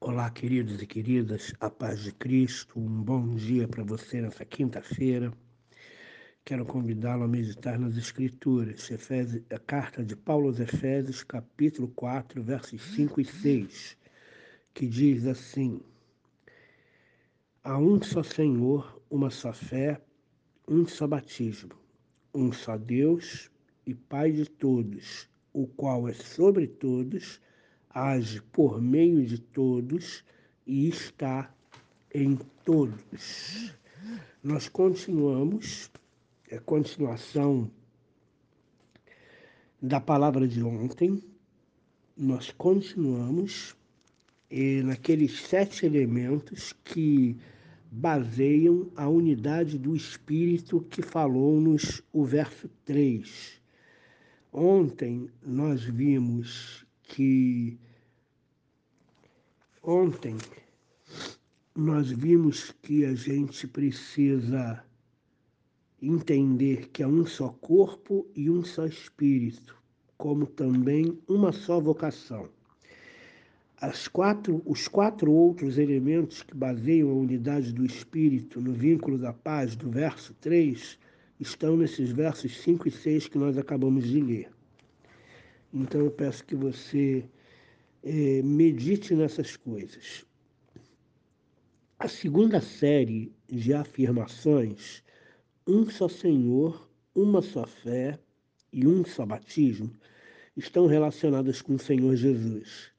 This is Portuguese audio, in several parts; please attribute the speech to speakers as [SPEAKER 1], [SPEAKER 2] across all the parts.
[SPEAKER 1] Olá, queridos e queridas, a paz de Cristo, um bom dia para você nessa quinta-feira. Quero convidá-lo a meditar nas Escrituras, Efésios, a carta de Paulo aos Efésios, capítulo 4, versos 5 e 6, que diz assim: Há um só Senhor, uma só fé, um só batismo, um só Deus e Pai de todos, o qual é sobre todos age por meio de todos e está em todos. Nós continuamos, é continuação da palavra de ontem, nós continuamos e naqueles sete elementos que baseiam a unidade do Espírito que falou-nos o verso 3. Ontem nós vimos que ontem nós vimos que a gente precisa entender que é um só corpo e um só espírito, como também uma só vocação. Quatro, os quatro outros elementos que baseiam a unidade do espírito no vínculo da paz do verso 3 estão nesses versos 5 e 6 que nós acabamos de ler. Então eu peço que você é, medite nessas coisas. A segunda série de afirmações, um só Senhor, uma só fé e um só batismo, estão relacionadas com o Senhor Jesus.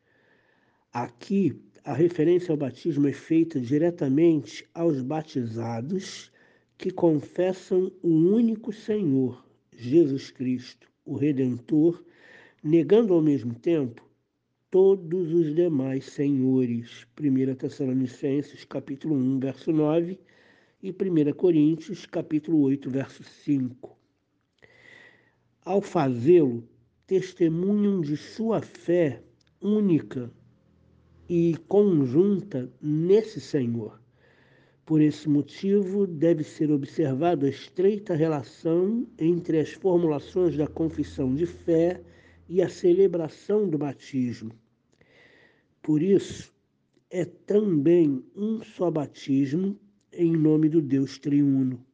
[SPEAKER 1] Aqui, a referência ao batismo é feita diretamente aos batizados que confessam o único Senhor, Jesus Cristo, o Redentor negando ao mesmo tempo todos os demais senhores. 1 Tessalonicenses, capítulo 1, verso 9 e 1 Coríntios, capítulo 8, verso 5. Ao fazê-lo, testemunham de sua fé única e conjunta nesse Senhor. Por esse motivo, deve ser observado a estreita relação entre as formulações da confissão de fé e a celebração do batismo. Por isso, é também um só batismo em nome do Deus triuno,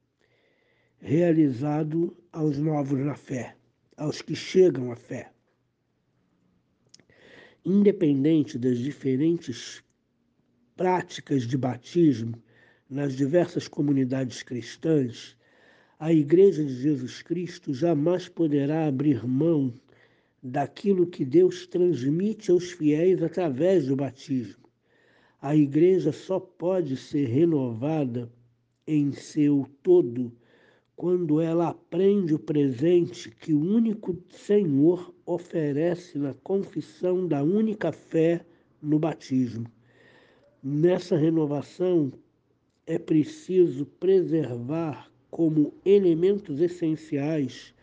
[SPEAKER 1] realizado aos novos na fé, aos que chegam à fé. Independente das diferentes práticas de batismo nas diversas comunidades cristãs, a Igreja de Jesus Cristo jamais poderá abrir mão daquilo que Deus transmite aos fiéis através do batismo. A igreja só pode ser renovada em seu todo quando ela aprende o presente que o único Senhor oferece na confissão da única fé no batismo. Nessa renovação é preciso preservar como elementos essenciais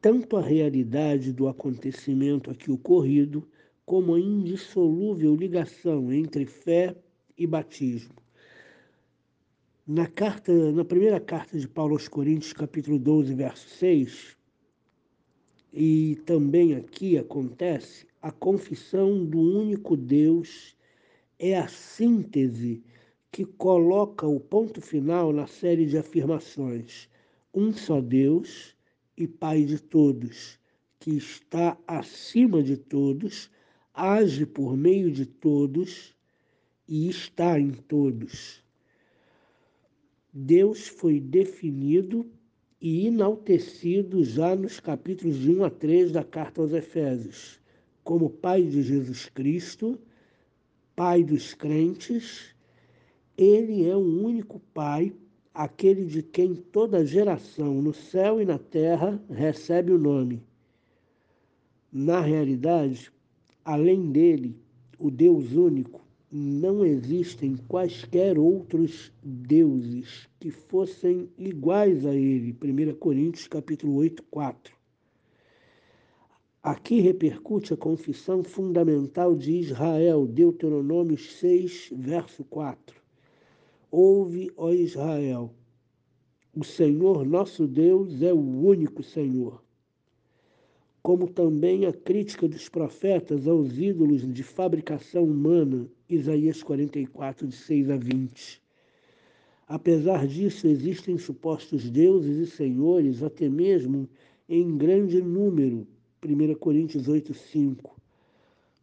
[SPEAKER 1] tanto a realidade do acontecimento aqui ocorrido, como a indissolúvel ligação entre fé e batismo. Na carta, na primeira carta de Paulo aos Coríntios, capítulo 12, verso 6, e também aqui acontece, a confissão do único Deus é a síntese que coloca o ponto final na série de afirmações. Um só Deus, e Pai de todos, que está acima de todos, age por meio de todos e está em todos. Deus foi definido e enaltecido já nos capítulos de 1 a 3 da carta aos Efésios, como Pai de Jesus Cristo, Pai dos crentes. Ele é o único Pai aquele de quem toda geração no céu e na terra recebe o nome. Na realidade, além dele, o Deus único, não existem quaisquer outros deuses que fossem iguais a ele. 1 Coríntios capítulo 8, 4. Aqui repercute a confissão fundamental de Israel, Deuteronômio 6, verso 4. Ouve, ó Israel, o Senhor nosso Deus é o único Senhor. como também a crítica dos profetas aos ídolos de fabricação humana, Isaías 44, de 6 a 20. Apesar disso, existem supostos deuses e senhores, até mesmo em grande número, 1 Coríntios 8, 5.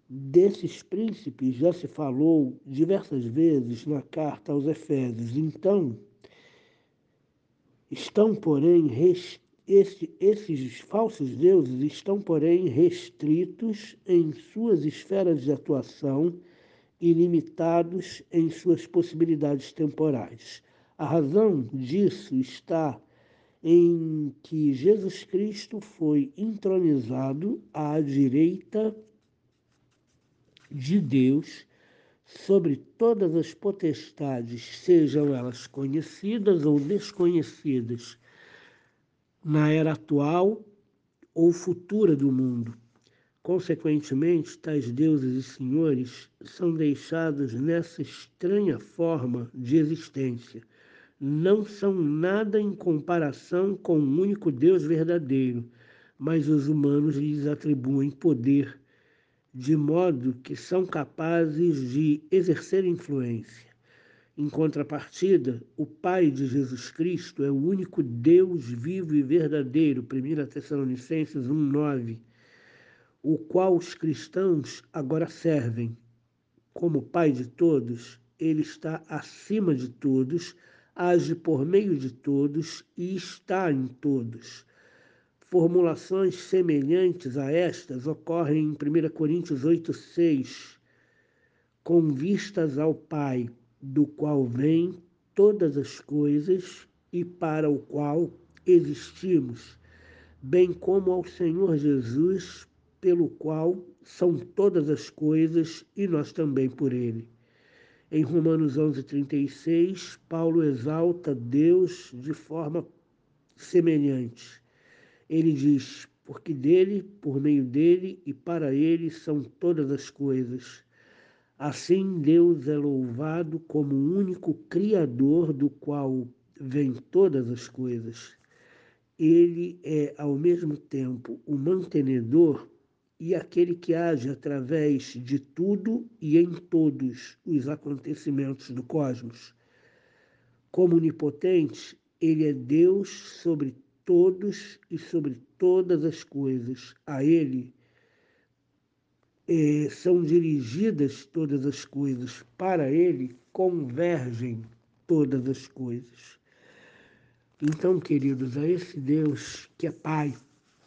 [SPEAKER 1] Desses príncipes já se falou diversas vezes na carta aos Efésios. Então, estão, porém, esse, esses falsos deuses estão, porém, restritos em suas esferas de atuação e limitados em suas possibilidades temporais. A razão disso está em que Jesus Cristo foi entronizado à direita de Deus sobre todas as potestades, sejam elas conhecidas ou desconhecidas na era atual ou futura do mundo. Consequentemente, tais deuses e senhores são deixados nessa estranha forma de existência. Não são nada em comparação com o único Deus verdadeiro, mas os humanos lhes atribuem poder, de modo que são capazes de exercer influência. Em contrapartida, o Pai de Jesus Cristo é o único Deus vivo e verdadeiro, 1 Tessalonicenses 1,9, o qual os cristãos agora servem. Como Pai de todos, ele está acima de todos, age por meio de todos e está em todos. Formulações semelhantes a estas ocorrem em 1 Coríntios 8,6, com vistas ao Pai do qual vêm todas as coisas e para o qual existimos, bem como ao Senhor Jesus, pelo qual são todas as coisas e nós também por ele. Em Romanos 11:36, Paulo exalta Deus de forma semelhante. Ele diz: "Porque dele, por meio dele e para ele são todas as coisas." Assim, Deus é louvado como o único Criador do qual vêm todas as coisas. Ele é, ao mesmo tempo, o mantenedor e aquele que age através de tudo e em todos os acontecimentos do cosmos. Como onipotente, ele é Deus sobre todos e sobre todas as coisas. A ele eh, são dirigidas todas as coisas, para Ele convergem todas as coisas. Então, queridos, a esse Deus que é Pai,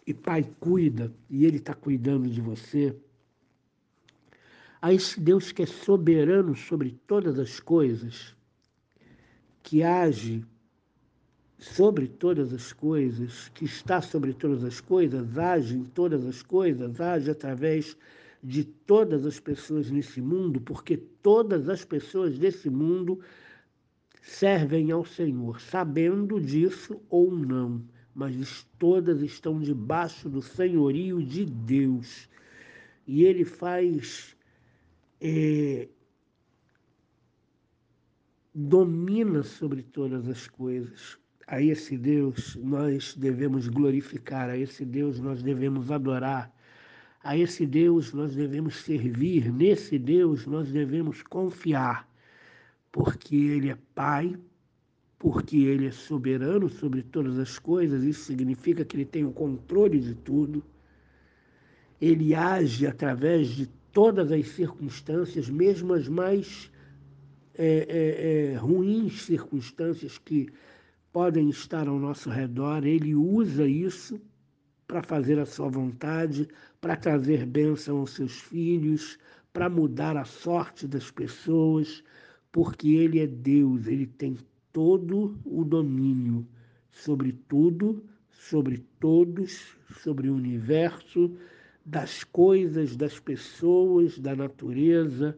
[SPEAKER 1] e Pai cuida, e Ele está cuidando de você, a esse Deus que é soberano sobre todas as coisas, que age sobre todas as coisas, que está sobre todas as coisas, age em todas as coisas, age através de todas as pessoas nesse mundo, porque todas as pessoas desse mundo servem ao Senhor, sabendo disso ou não, mas todas estão debaixo do senhorio de Deus. E Ele faz. É, domina sobre todas as coisas. A esse Deus nós devemos glorificar, a esse Deus nós devemos adorar, a esse Deus nós devemos servir, nesse Deus nós devemos confiar, porque Ele é Pai, porque Ele é soberano sobre todas as coisas, isso significa que Ele tem o controle de tudo. Ele age através de todas as circunstâncias, mesmo as mais é, é, é, ruins circunstâncias que podem estar ao nosso redor, Ele usa isso para fazer a sua vontade, para trazer bênção aos seus filhos, para mudar a sorte das pessoas, porque Ele é Deus, Ele tem todo o domínio sobre tudo, sobre todos, sobre o universo, das coisas, das pessoas, da natureza.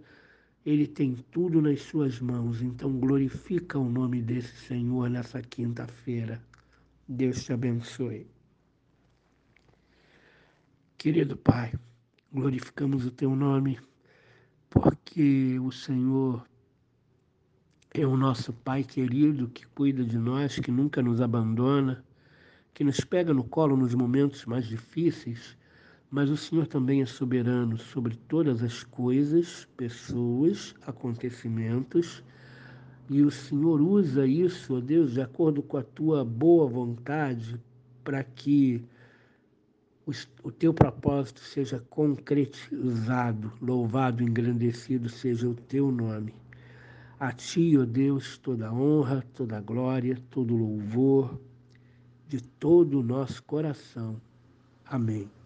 [SPEAKER 1] Ele tem tudo nas suas mãos. Então glorifica o nome desse Senhor nessa quinta-feira. Deus te abençoe. Querido Pai, glorificamos o Teu nome, porque o Senhor é o nosso Pai querido que cuida de nós, que nunca nos abandona, que nos pega no colo nos momentos mais difíceis, mas o Senhor também é soberano sobre todas as coisas, pessoas, acontecimentos, e o Senhor usa isso, ó Deus, de acordo com a tua boa vontade, para que o teu propósito seja concretizado, louvado, engrandecido seja o teu nome. A ti, ó Deus, toda honra, toda glória, todo louvor, de todo o nosso coração. Amém.